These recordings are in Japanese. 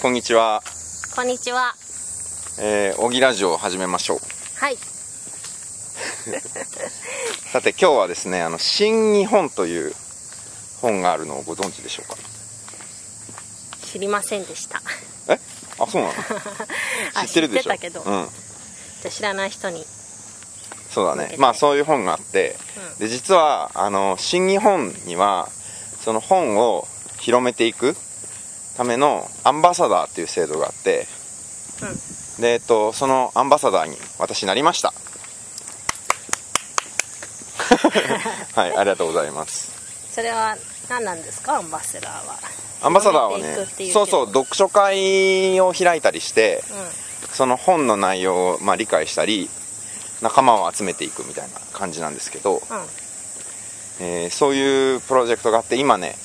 こんにちは。こんにちは。えー、小木ラジオを始めましょう。はい。さて、今日はですね、あの、新日本という本があるのをご存知でしょうか？知りませんでした。え？あ、そうなの？あ知ってるでしょ？知ってたけどうん。じゃあ知らない人に。そうだ。ねまあ、そういう本があって、うで、実は、あの、新日本には、その本を広めていくためのアンバサダーっていう制度があって、うん。で、えっと、そのアンバサダーに私なりました。はい、ありがとうございます。それは何なんですか、アンバサダーは。アンバサダーはねい、そうそう、読書会を開いたりして、うその本の内容を、まあ、理解したり、仲間を集めていくみたいな感じなんですけど、ん。うん。えーそういうプロジェクトがあって、今ね、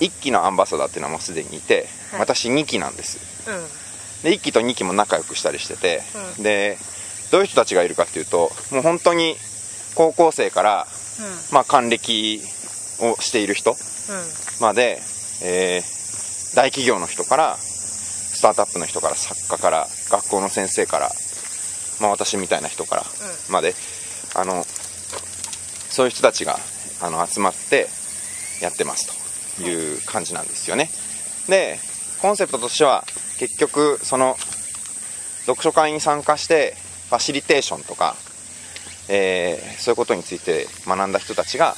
1期のアンバサダーっていうのはもうすでにいて、はい私2期なんです。うん。で、1期と2期も仲良くしたりしてて、で、どういう人たちがいるかっていうと、もう本当に高校生から、まあ、還暦をしている人うん。うん。まで、えー大企業の人からスタートアップの人から作家から学校の先生から、まあ、私みたいな人からまで、あのそういう人たちがあの集まってやってますという感じなんですよね。でコンセプトとしては結局その読書会に参加してファシリテーションとか、えーそういうことについて学んだ人たちが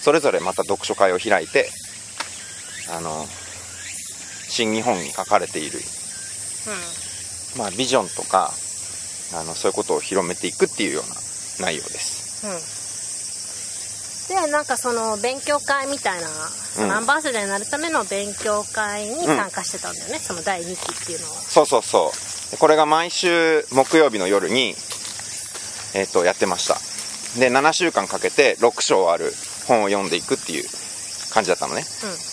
それぞれまた読書会を開いてあの新日本に書かれている、まあ、ビジョンとかあのそういうことを広めていくっていうような内容です。うん。で、なんかその勉強会みたいな、そうん。のアンバサダーになるための勉強会に参加してたんだよね、その第2期っていうのは。そうそうそう。でこれが毎週木曜日の夜に、えっとやってました。で7週間かけて6章ある本を読んでいくっていう感じだったのね。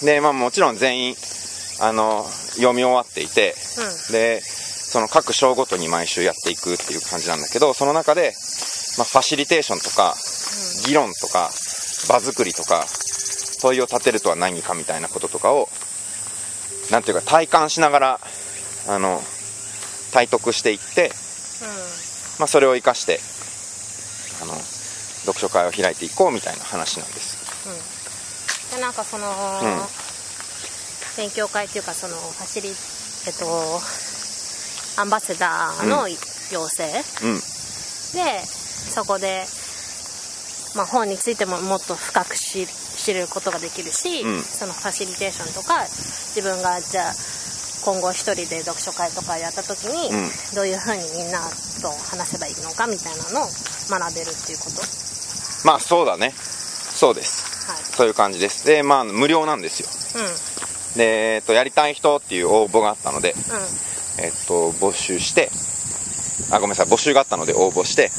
でまあもちろん全員あの読み終わっていてでその各章ごとに毎週やっていくっていう感じなんだけどその中で、まあ、ファシリテーションとか議論とか場作りとか問いを立てるとは何かみたいなこととかをなんていうか体感しながらあの体得していって、まあ、それを生かしてあの読書会を開いていこうみたいな話なんです。うん。で、なんかその、勉強会っていうか、その、ファシリ、えっと、アンバサダーの要請、うん。でそこで、まあ、本についてももっと深く知知ることができるし、うん。そのファシリテーションとか自分がじゃあ今後一人で読書会とかやった時に、うん。どういうふうにみんなと話せばいいのかみたいなのを学べるっていうこと？まあそうだね。そうです。はい。そういう感じです。でまあ無料なんですよ。で、えっと、やりたい人っていう応募があったので、うん。えっと、募集してあごめんなさい。募集があったので応募して。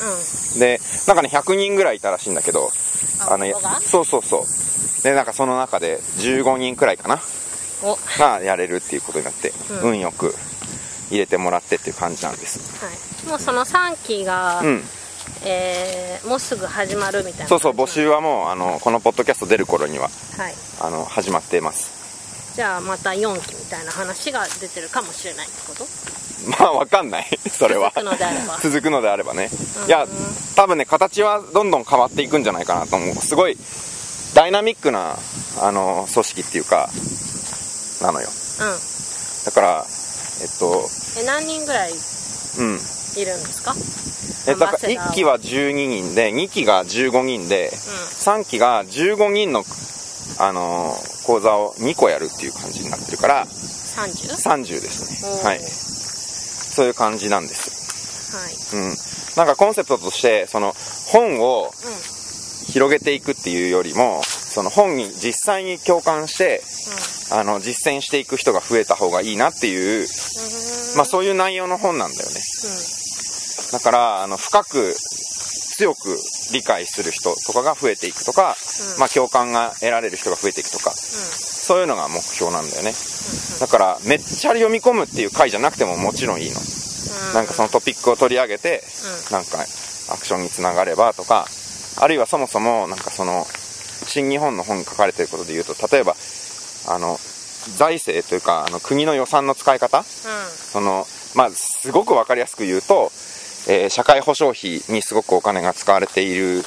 うん。でなんかね100人ぐらいいたらしいんだけどあのそうそうそう。でなんかその中で15人くらいかな。がやれるっていうことになって、うん。運よく入れてもらってっていう感じなんです。はい、もうその3期が、うん。えーもうすぐ始まるみたいなそうそう募集はもうあのこのポッドキャスト出る頃にははい。あの始まっていますじゃあまた4期みたいな話が出てるかもしれないってこと？まあわかんない。それは。続くのであれば。ね。いや多分ね形はどんどん変わっていくんじゃないかなと思う。すごいダイナミックなあの組織っていうかなのよ。うん。だからえっとえ何人ぐらいうん。いるんですか？えっと、アンバサダーは1期は。12人で2期が15人で3期が15人の、あのー講座を2個やるっていう感じになってるから 30? 30ですね。はい。そういう感じなんです。はい。うん。なんかコンセプトとしてその本をうん。広げていくっていうよりもその本に実際に共感してあの実践していく人が増えた方がいいなっていう、まあ、そういう内容の本なんだよね。だからあの深く強く理解する人とかが増えていくとか、うん。まあ、共感が得られる人が増えていくとかそういうのが目標なんだよね。だからめっちゃ読み込むっていう回じゃなくてももちろんいいの。うん。なんかそのトピックを取り上げてなんかアクションにつながればとかあるいはそもそもなんかその新日本の本に書かれてることで言うと例えばあの財政というかあの国の予算の使い方？うそのまあすごく分かりやすく言うと、えー社会保障費にすごくお金が使われている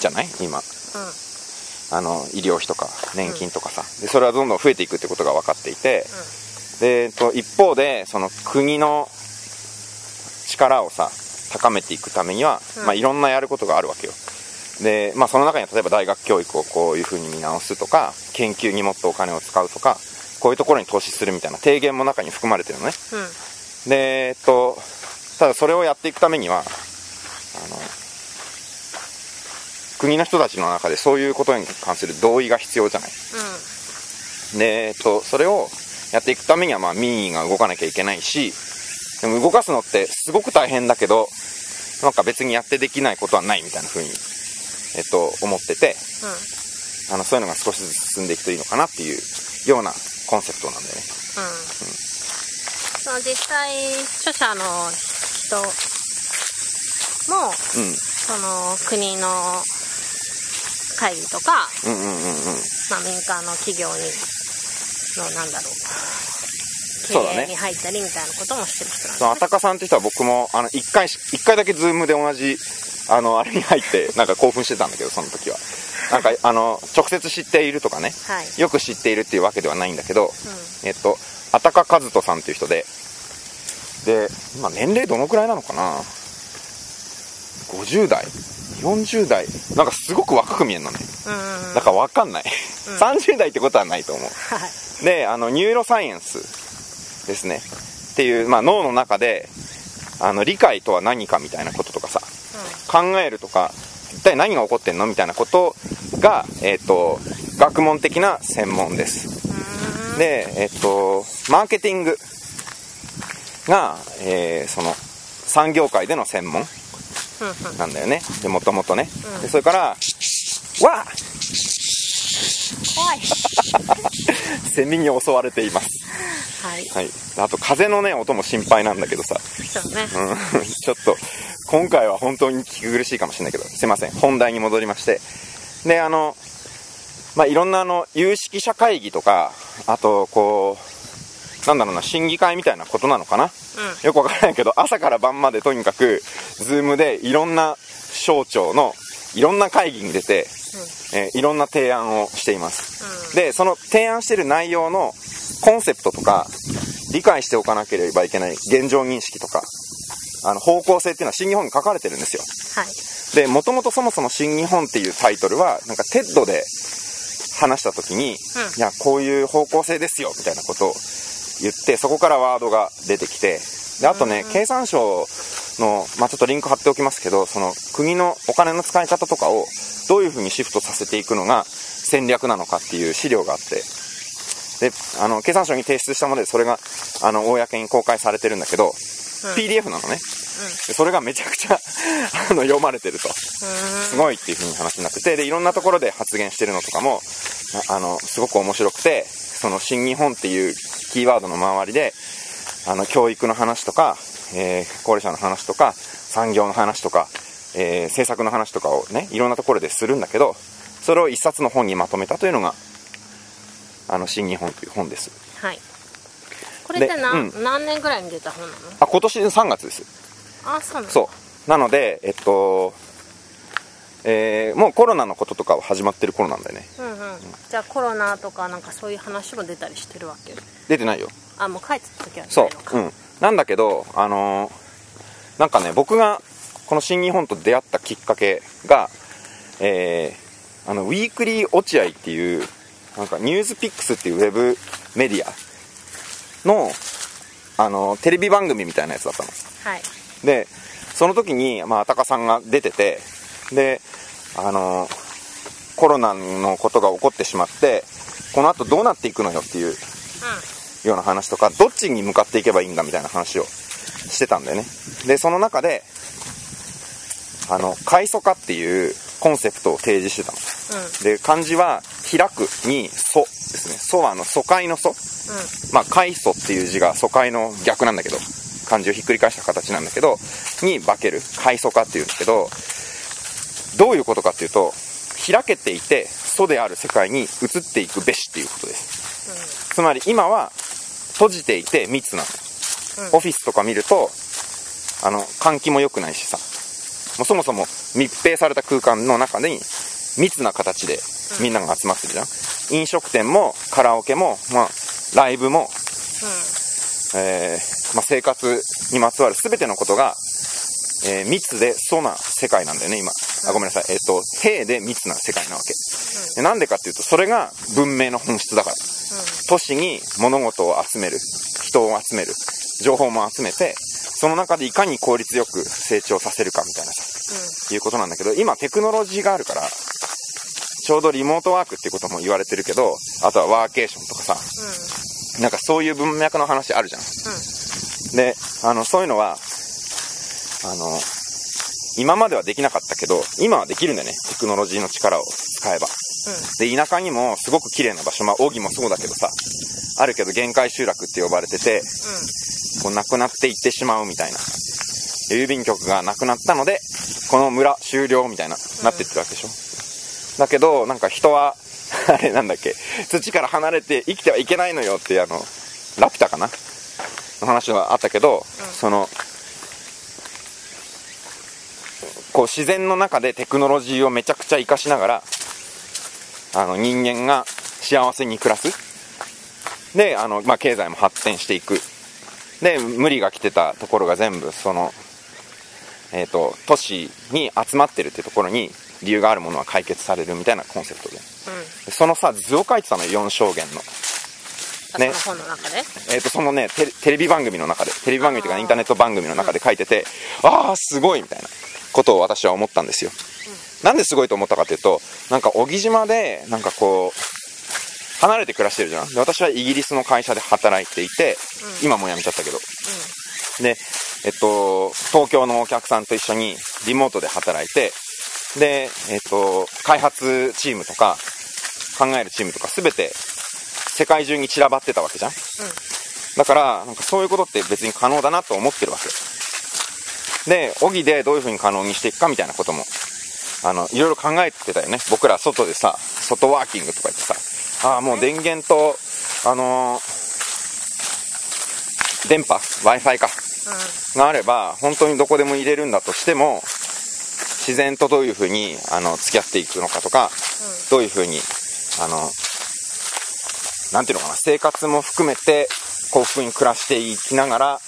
じゃない？今。んうん。あの医療費とか年金とかさ、でそれはどんどん増えていくってことが分かっていて、でえっと一方でその国の力をさ高めていくためには、うん。まあ、いろんなやることがあるわけよ。で、まあ、その中には例えば大学教育をこういうふうに見直すとか研究にもっとお金を使うとかこういうところに投資するみたいな提言も中に含まれてるのね。うん。でえっとただそれをやっていくためにはあの国の人たちの中でそういうことに関する同意が必要じゃない。で、えっと、それをやっていくためには、まあ、民意が動かなきゃいけないし、でも動かすのってすごく大変だけど、なんか別にやってできないことはないみたいな風に、えっと、思ってて、うん。あの、そういうのが少しずつ進んでいくといいのかなっていうようなコンセプトなんだよね。うん。その実際著者の人もうん。その国の会議とか、うんうんうんうん。まあ、民間の企業にのなんだろう経営に入ったりみたいなこともしてる人なんその、だあたかさんって人は僕も、あの、一回し、一回だけズームで同じ、あの、あれに入って、なんか興奮してたんだけど、その時は。なんか、あの、直接知っているとかね、はいよく知っているっていうわけではないんだけど、えっと、あたか和人さんっていう人で、で、今年齢どのくらいなのかな ?50 代 ?40 代？なんかすごく若く見えるのね。うんうんだからわかんない。30代ってことはないと思う。はいで、あの、ニューロサイエンスですね。っていう、まあ、脳の中で、あの、理解とは何かみたいなこととかさ、考えるとか、一体何が起こってんのみたいなことが、えっ、と、学問的な専門です。で、えっ、と、マーケティングが、えーその、産業界での専門なんだよね。で、もともとね。で、それから、わあ怖い セミに襲われています。はいはい。あと、風のね、音も心配なんだけどさ、そうねうん、ちょっと、今回は本当に聞き苦しいかもしれないけど、すいません、本題に戻りまして。で、あの、まあ、いろんなあの、有識者会議とか、あと、こう、なんだろうな、審議会みたいなことなのかな？よくわからないけど、朝から晩までとにかく、Zoom でいろんな省庁のいろんな会議に出て、えーいろんな提案をしています。で、その提案してる内容のコンセプトとか、理解しておかなければいけない現状認識とか、あの、方向性っていうのはシン・ニホンに書かれてるんですよ。はい。で、もともとそもそもシン・ニホンっていうタイトルは、なんか TED で話した時に、いや、こういう方向性ですよ、みたいなことを言って、そこからワードが出てきて、で、あとね、経産省の、まあ、ちょっとリンク貼っておきますけど、その国のお金の使い方とかをどういうふうにシフトさせていくのが戦略なのかっていう資料があって、で、あの、経産省に提出したもので、それが、あの、公に公開されてるんだけど、PDF なのね。でそれがめちゃくちゃ あの読まれてると。すごいっていう風に話になっててでいろんなところで発言してるのとかもああのすごく面白くてその新日本っていうキーワードの周りであの教育の話とか、えー高齢者の話とか産業の話とか、えー政策の話とかをねいろんなところでするんだけどそれを一冊の本にまとめたというのがあの新日本という本です。はい。これってで何,、うん。何年ぐらいに出た本なの？あ今年3月です。あそうなの。そう。なのでえっとえーもうコロナのこととかは始まってる頃なんだよね。うんうん。じゃあコロナとかなんかそういう話も出たりしてるわけ？出てないよ。あもう帰ってた時はそう。うん。なんだけどあのーなんかね僕がこの新日本と出会ったきっかけがえーあのウィークリー落合っていうなんかニュースピックスっていうウェブメディアのあのテレビ番組みたいなやつだったの。はい。でその時に、まあ、あたかさんが出ててであのコロナのことが起こってしまってこの後どうなっていくのよっていうような話とかどっちに向かっていけばいいんだみたいな話をしてたんだよね。でその中であの開祖化っていうコンセプトを提示してたの。うん。で漢字は開くに祖ですね。祖はあの疎開の祖まあ、開祖っていう字が疎開の逆なんだけど、漢字をひっくり返した形なんだけど、に化ける、開祖化っていうんだけど、どういうことかっていうと、開けていて、祖である世界に移っていくべしっていうことです。つまり今は閉じていて密な。の、うん。オフィスとか見るとあの換気も良くないしさ。もうそもそも密閉された空間の中に密な形でみんなが集まってるじゃん、飲食店もカラオケも、まあ、ライブも、えーまあ、生活にまつわる全てのことが、えー密で素な世界なんだよね今。あごめんなさい。えっ、と平で密な世界なわけ。でなんでかっていうとそれが文明の本質だから。都市に物事を集める。人を集める。情報も集めてその中でいかに効率よく成長させるかみたいなさいうことなんだけど今テクノロジーがあるからちょうどリモートワークっていうことも言われてるけどあとはワーケーションとかさなんかそういう文脈の話あるじゃん。であのそういうのはあの今まではできなかったけど今はできるんだよね。テクノロジーの力を。使えば。で田舎にもすごく綺麗な場所。まあ小木もそうだけどさ。あるけど限界集落って呼ばれててこうなくなっていってしまうみたいな。郵便局がなくなったのでこの村終了みたいななってってるわけでしょ。だけどなんか人は あれなんだっけ。土から離れて生きてはいけないのよってあのラピュタかなの話はあったけど、そのこう自然の中でテクノロジーをめちゃくちゃ活かしながらあの人間が幸せに暮らす。であの、まあ、経済も発展していく。で無理が来てたところが全部その、えー、と都市に集まってるってところに理由があるものは解決されるみたいなコンセプトで。でそのさ図を書いてたのよ4証言の。ねその中で？えー、とそのねテレテレビ番組の中で。テレビ番組というかインターネット番組の中で書いてて、ああすごいみたいなことを私は思ったんですよ、なんですごいと思ったかというとなんか小木島でなんかこう離れて暮らしてるじゃん。で私はイギリスの会社で働いていて、今もう辞めちゃったけど、でえっと東京のお客さんと一緒にリモートで働いてでえっと開発チームとか考えるチームとか全て世界中に散らばってたわけじゃん、だからなんかそういうことって別に可能だなと思ってるわけで小木でどういうふうに可能にしていくかみたいなこともあのいろいろ考えてたよね。僕ら外でさ外ワーキングとか言ってさああもう電源とあのー電波 w i f i かがあれば本当にどこでも入れるんだとしても自然とどういうふうにあの付き合っていくのかとか、どういうふうにあのなんていうのかな生活も含めて幸福に暮らしていきながら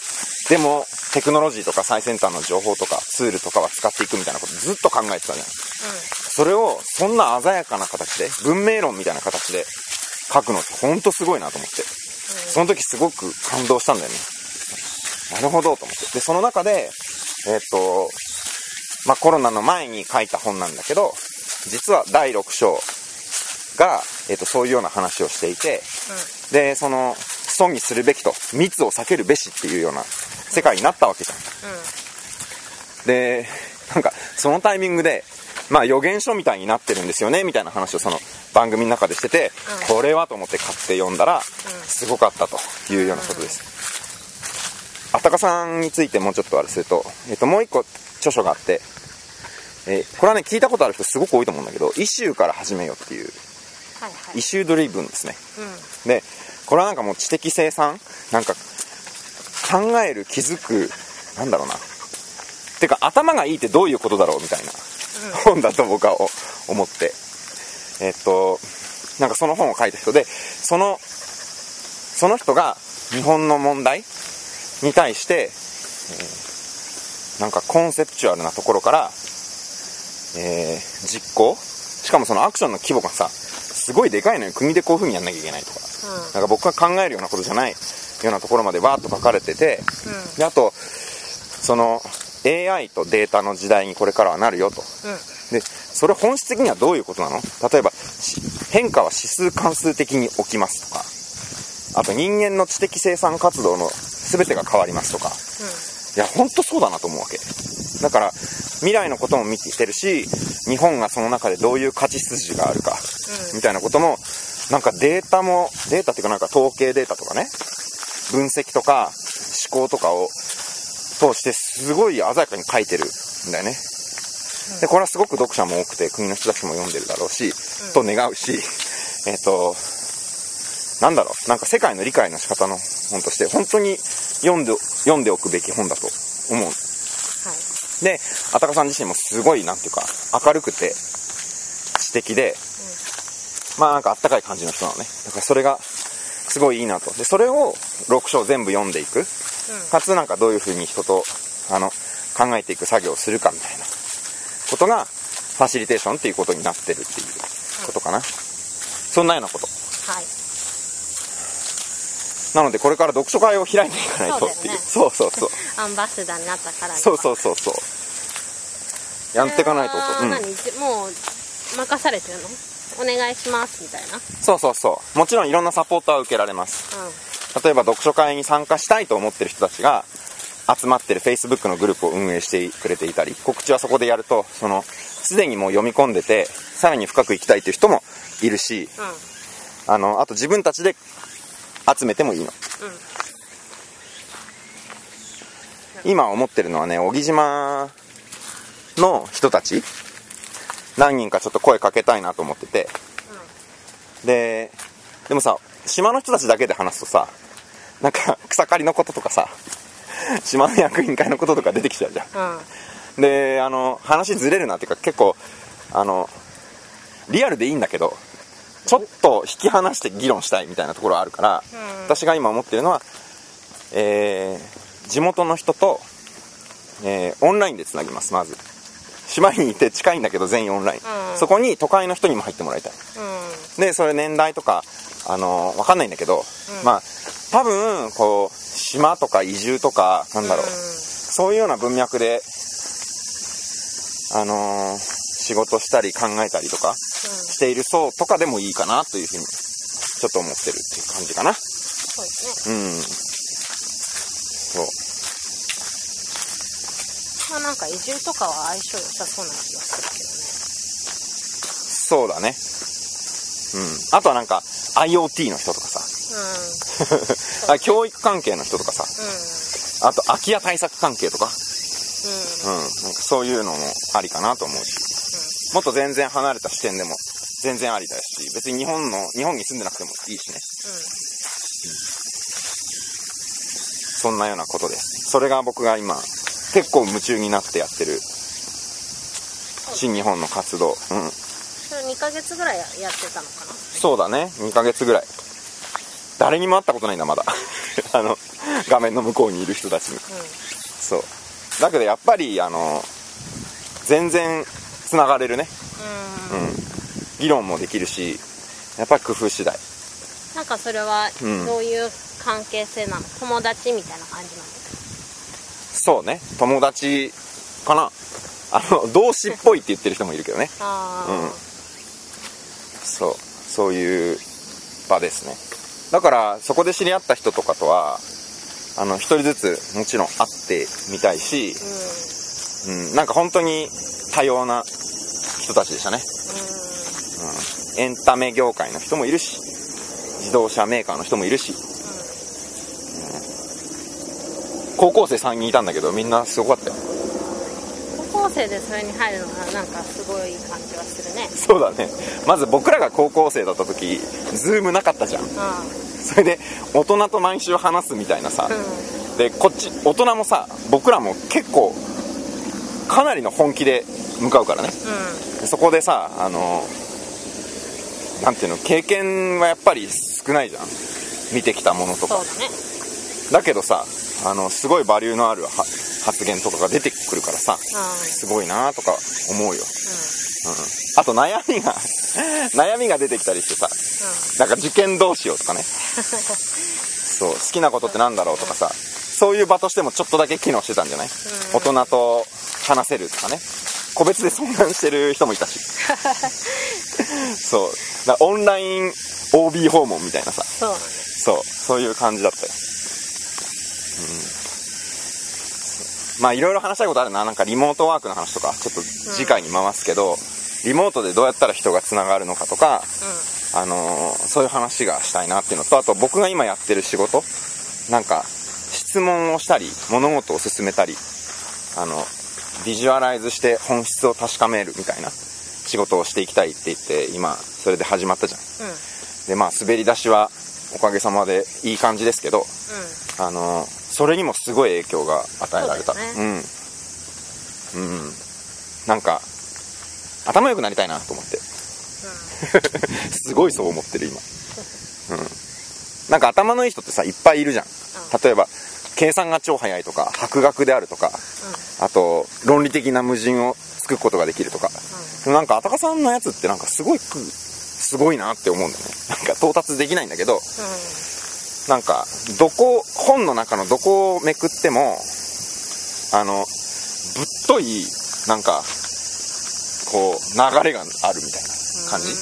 でもテクノロジーとか最先端の情報とかツールとかは使っていくみたいなことずっと考えてたじゃん。それをそんな鮮やかな形で文明論みたいな形で書くのってほんとすごいなと思って。その時すごく感動したんだよね。なるほどと思って。でその中でえっ、とまあコロナの前に書いた本なんだけど実は第6章が、えっとそういうような話をしていてでその損にするべきと密を避けるべしっていうような世界になったわけじゃん。でなんかそのタイミングでまあ予言書みたいになってるんですよねみたいな話をその番組の中でしてて、これはと思って買って読んだらすごかったというようなことです、安宅さんについてもうちょっとあれすると、えっともう一個著書があって、えーこれはね聞いたことある人すごく多いと思うんだけど「イシューから始めよ」っていう issue driven ですね。うん。でこれはなんかもう知的生産？なんか考える気づくなんだろうな。てか頭がいいってどういうことだろうみたいな。本だと僕はお思って。えっとなんかその本を書いた人でそのその人が日本の問題？に対して、えーなんかコンセプチュアルなところから、えー実行？しかもそのアクションの規模がさすごいでかいのよ。国でこういう風にやんなきゃいけないとか。なんか僕が考えるようなことじゃないようなところまでわーっと書かれてて、であとその AI とデータの時代にこれからはなるよと。でそれ本質的にはどういうことなの？例えばし変化は指数関数的に起きますとか。あと人間の知的生産活動の全てが変わりますとかいや本当そうだなと思うわけ。だから未来のことも見てるし日本がその中でどういう勝ち筋があるかみたいなこともなんかデータもデータっていうかなんか統計データとかね分析とか思考とかを通してすごい鮮やかに書いてるんだよね。でこれはすごく読者も多くて国の人たちも読んでるだろうし、と願うしえっ、となんだろうなんか世界の理解の仕方の本として本当に読んで読んでおくべき本だと思う。はい。であたかさん自身もすごいなんていうか明るくて知的で、まあなんかあったかい感じの人なのね。だからそれがすごいいいなと。でそれを6章全部読んでいく。かつなんかどういうふうに人とあの考えていく作業をするかみたいな。ことがファシリテーションっていうことになってるっていうことかな、そんなようなこと。はいなのでこれから読書会を開いていかないとっていう。そうそうそう アンバサダーになったからそうそうそうそう。やっていかないとと、うん、もう任されてるの？お願いしますみたいな。そうそうそう。もちろんいろんなサポートは受けられます。うん。例えば読書会に参加したいと思ってる人たちが集まってる Facebook のグループを運営してくれていたり告知はそこでやるとそのすでにもう読み込んでてさらに深く行きたいという人もいるしうん。あのあと自分たちで集めてもいいの。うん。今思ってるのはね小木島の人たち。何人かちょっと声かけたいなと思ってて。ででもさ島の人たちだけで話すとさなんか草刈りのこととかさ島の役員会のこととか出てきちゃうじゃん。うん。であの話ずれるなっていうか結構あのリアルでいいんだけどちょっと引き離して議論したいみたいなところはあるから、うん。私が今思ってるのは、えー地元の人と、えーオンラインでつなぎますまず。島にいて近いんだけど全員オンライン、うん。そこに都会の人にも入ってもらいたい。うん。でそれ年代とかあのわかんないんだけど、まあ多分こう島とか移住とかなんだろう、そういうような文脈であのー仕事したり考えたりとかしている層とかでもいいかなというふうにちょっと思ってるっていう感じかな。そうですね。うん。そう。まあなんか移住とかは相性良さそうな気がするけどね。そうだね。うん。あとはなんか IoT の人とかさ。うん。あ教育関係の人とかさ。うん。あと空き家対策関係とか。うん。うん、なんかそういうのもありかなと思うし、もっと全然離れた視点でも全然ありだし、別に日本の、日本に住んでなくてもいいしね。そんなようなことです。それが僕が今、結構夢中になってやってる、新日本の活動。うん。それ2ヶ月ぐらいやってたのかな？そうだね、2ヶ月ぐらい。誰にも会ったことないんだ、まだ。あの、画面の向こうにいる人たちに。そう。だけどやっぱり、あの、全然繋がれるね。うん、うんうん。議論もできるし、やっぱり工夫次第。なんかそれはうんどういう関係性なの、友達みたいな感じなのそうね、友達かな。あの、同志っぽいって言ってる人もいるけどね。ああ、うんそう。そういう場ですね。だから、そこで知り合った人とかとは、あの、一人ずつもちろん会ってみたいし、うん、なんか本当に多様な人たちでしたね。うん、エンタメ業界の人もいるし、自動車メーカーの人もいるし、高校生3人いたんだけど、みんなすごかったよ。うん、高校生でそれに入るのはなんかすごい感じはするねそうだね。まず僕らが高校生だった時、ズームなかったじゃん。うそれで、大人と毎週話すみたいなさん、うんで、こっち、大人もさ、僕らも結構、かなりの本気で向かうからね。うでそこでさ、あの、なんていうの、経験はやっぱり少ないじゃん。見てきたものとかんそう。だねだけどさ、あの、すごいバリューのあるは発言とかが出てくるからさ、うんすごいなとか思うよ。うん。あと悩みが、悩みが出てきたりしてさ、なんか受験どうしようとかね。そう、好きなことってなんだろうとかさ、そういう場としてもちょっとだけ機能してたんじゃない、大人と話せるとかね。個別で相談してる人もいたし。そう。だオンライン OB 訪問みたいなさ、そうそう、そういう感じだったよ。うん。まあいろいろ話したいことあるな。なんかリモートワークの話とか、ちょっと次回に回すけど、リモートでどうやったら人がつながるのかとか、あのーそういう話がしたいなっていうのと、あと僕が今やってる仕事、なんか、質問をしたり、物事を進めたり、あの、ビジュアライズして本質を確かめるみたいな仕事をしていきたいって言って、今、それで始まったじゃん。うん。うんで、まあ、滑り出しはおかげさまでいい感じですけどあのそれにもすごい影響が与えられた。そうだようん。うん。なんか頭良くなりたいなと思って。すごいそう思ってる今。うん。なんか頭のいい人ってさいっぱいいるじゃん。例えば計算が超早いとか博学であるとかあと論理的な矛盾を作ることができるとか、なんかあたかさんのやつってなんかすごいくすごいなって思うんだよね。なんか到達できないんだけどなんかどこ本の中のどこをめくってもあのぶっといなんかこう流れがあるみたいな感じ、う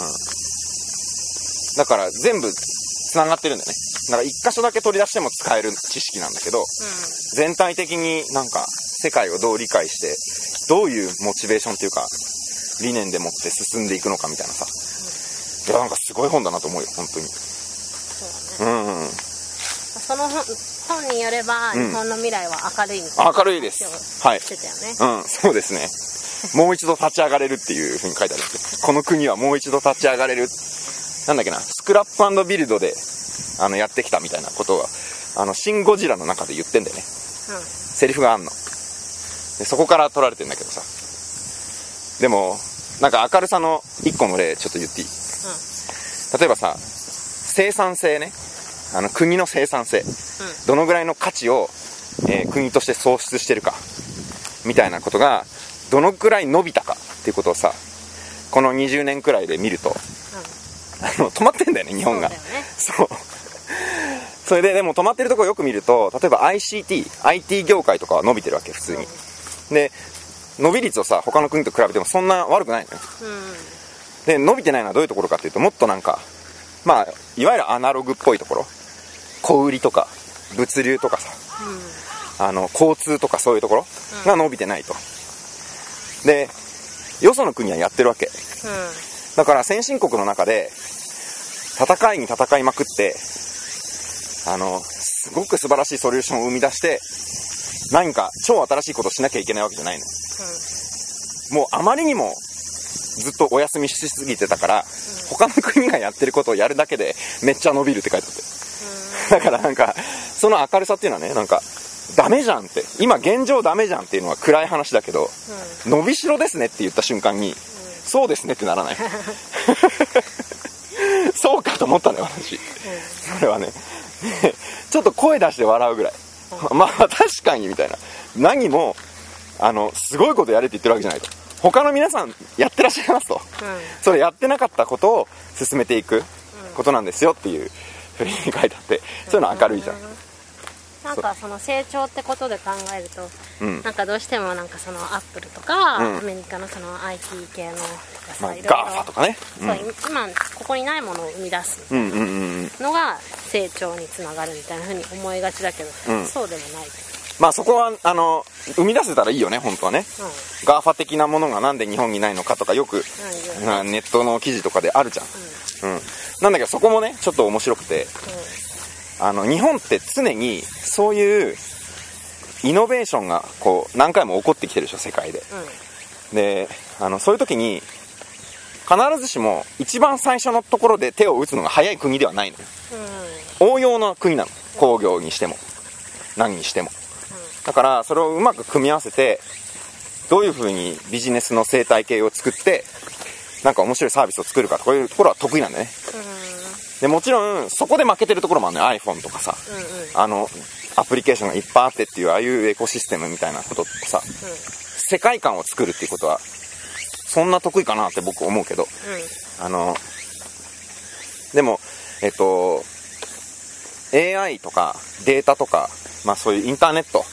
ん、だから全部つながってるんだよね。だから一箇所だけ取り出しても使える知識なんだけど全体的になんか世界をどう理解してどういうモチベーションっていうか理念でもって進んでいくのかみたいなさ。いやなんかすごい本だなと思うよ本当に。そうだね。うん。うんその本本によればうん。日本の未来は明るいみたいな明るいです。はい。してたよね。うんそうですね。もう一度立ち上がれるっていうふうに書いてあるんですよ。この国はもう一度立ち上がれるなんだっけなスクラップビルドであのやってきたみたいなことはあのシン・ゴジラの中で言ってんだよね。セリフがあんの。でそこから取られてんだけどさ。でもなんか明るさの一個の例ちょっと言っていい？例えばさ生産性ね。あの国の生産性。どのぐらいの価値を、えー国として創出してるか。みたいなことがどのくらい伸びたかっていうことをさこの20年くらいで見るとあ の止まってんだよね日本が。そうね。それででも止まってるところよく見ると例えば ICTIT 業界とかは伸びてるわけ普通に。で伸び率をさ他の国と比べてもそんな悪くないのよ。うん。うんで伸びてないのはどういうところかっていうともっとなんかまあいわゆるアナログっぽいところ。小売りとか物流とかさ。あの交通とかそういうところが伸びてないと、でよその国はやってるわけだから先進国の中で戦いに戦いまくってあのすごく素晴らしいソリューションを生み出して何か超新しいことをしなきゃいけないわけじゃないの。もうあまりにもずっとお休みしすぎてたから、他の国がやってることをやるだけでめっちゃ伸びるって書いてあって。だからなんかその明るさっていうのはねなんかダメじゃんって。今現状ダメじゃんっていうのは暗い話だけど、伸びしろですねって言った瞬間に、そうですねってならない。そうかと思ったね私、それはね。ちょっと声出して笑うぐらい、まあ確かにみたいな。何もあのすごいことやれって言ってるわけじゃないと。他の皆さんやってらっしゃいますと、それやってなかったことを進めていくことなんですよっていうふうに書いてあってそういうの明るいじゃんなんかその成長ってことで考えると、うん。なんかどうしてもなんかそのアップルとか、うん。アメリカのその IT 系のまあいろいろ。GAFA とかね。そう今ここにないものを生み出す。うんうんうんうん。のが成長につながるみたいなふうに思いがちだけど、うん。そうでもないまあそこはあの生み出せたらいいよね本当はね。うん。ガーファ的なものがなんで日本にないのかとかよく、うんうんネットの記事とかであるじゃん、うん。なんだけどそこもねちょっと面白くてあの日本って常にそういうイノベーションがこう何回も起こってきてるでしょ世界で。うん。うんであのそういう時に必ずしも一番最初のところで手を打つのが早い国ではないのよ。応用の国なの。工業にしても。何にしても。だからそれをうまく組み合わせてどういう風にビジネスの生態系を作ってなんか面白いサービスを作るかとこういうところは得意なんだよねでもちろんそこで負けてるところもあるのよ。iPhone とかさ。うんうん。うんあのアプリケーションがいっぱいあってっていうああいうエコシステムみたいなことってさ世界観を作るっていうことはそんな得意かなって僕思うけど。あのでもえっと AI とかデータとか、まあ、そういうインターネット、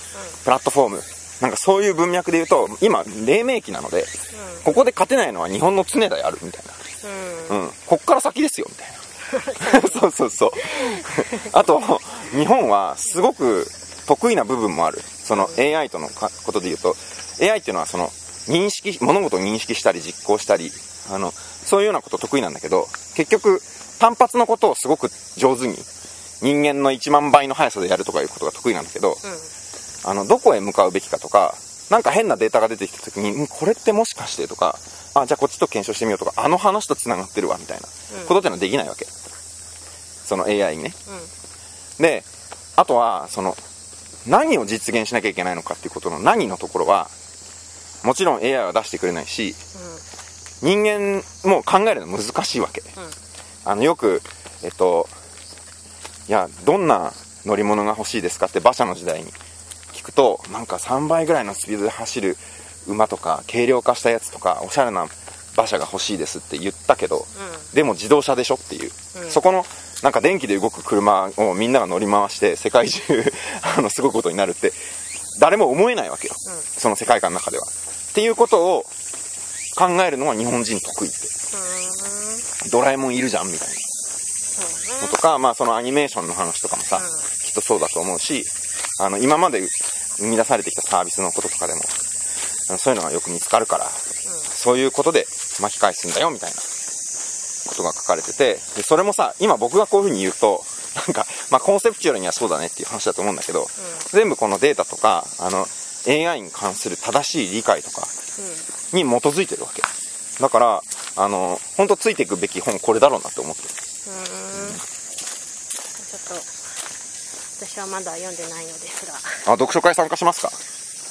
プラットフォームなんかそういう文脈で言うと今黎明期なのでここで勝てないのは日本の常であるみたいうんうん。な、うん、こっから先ですよみたいな そうそうそう。あと日本はすごく得意な部分もある。その AI とのかことで言うと AI っていうのはその認識物事を認識したり実行したりあのそういうようなこと得意なんだけど結局単発のことをすごく上手に人間の1万倍の速さでやるとかいうことが得意なんだけど、あのどこへ向かうべきかとかなんか変なデータが出てきた時にんこれってもしかしてとかあじゃあこっちと検証してみようとかあの話とつながってるわみたいなことってのはできないわけその AI にね。うん。であとはその何を実現しなきゃいけないのかっていうことの何のところはもちろん AI は出してくれないし人間も考えるの難しいわけ、うん。あのよくえっといやどんな乗り物が欲しいですかって馬車の時代に聞くとなんか3倍ぐらいのスピードで走る馬とか軽量化したやつとかおしゃれな馬車が欲しいですって言ったけど、でも自動車でしょっていう、うん。そこのなんか電気で動く車をみんなが乗り回して世界中 あのすごいことになるって誰も思えないわけよ、うん。その世界観の中では。っていうことを考えるのは日本人得意って。うん。ドラえもんいるじゃんみたいな。のとか、まあそのアニメーションの話とかもさ、うん。きっとそうだと思うし、あの、今まで生み出されてきたサービスのこととかでも、そういうのがよく見つかるから、そういうことで巻き返すんだよみたいなことが書かれてて、で、それもさ、今僕がこういう風に言うと、なんか、まあコンセプチュアルにはそうだねっていう話だと思うんだけど、全部このデータとか、あの、AI に関する正しい理解とかうん。に基づいてるわけ。だから、あの、本当ついていくべき本これだろうなって思ってる。うん。ちょっと私はまだ読んでないのですが。あ、読書会参加しますか？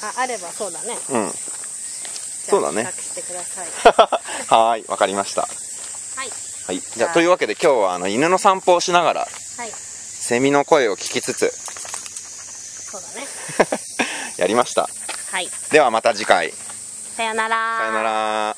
ああればそうだね。うん。そうだね。はーい、わかりました。はいはい。じゃあ、というわけで今日はあの犬の散歩をしながら、はいセミの声を聞きつつ、そうだね やりました。はいではまた次回。さよならさよなら。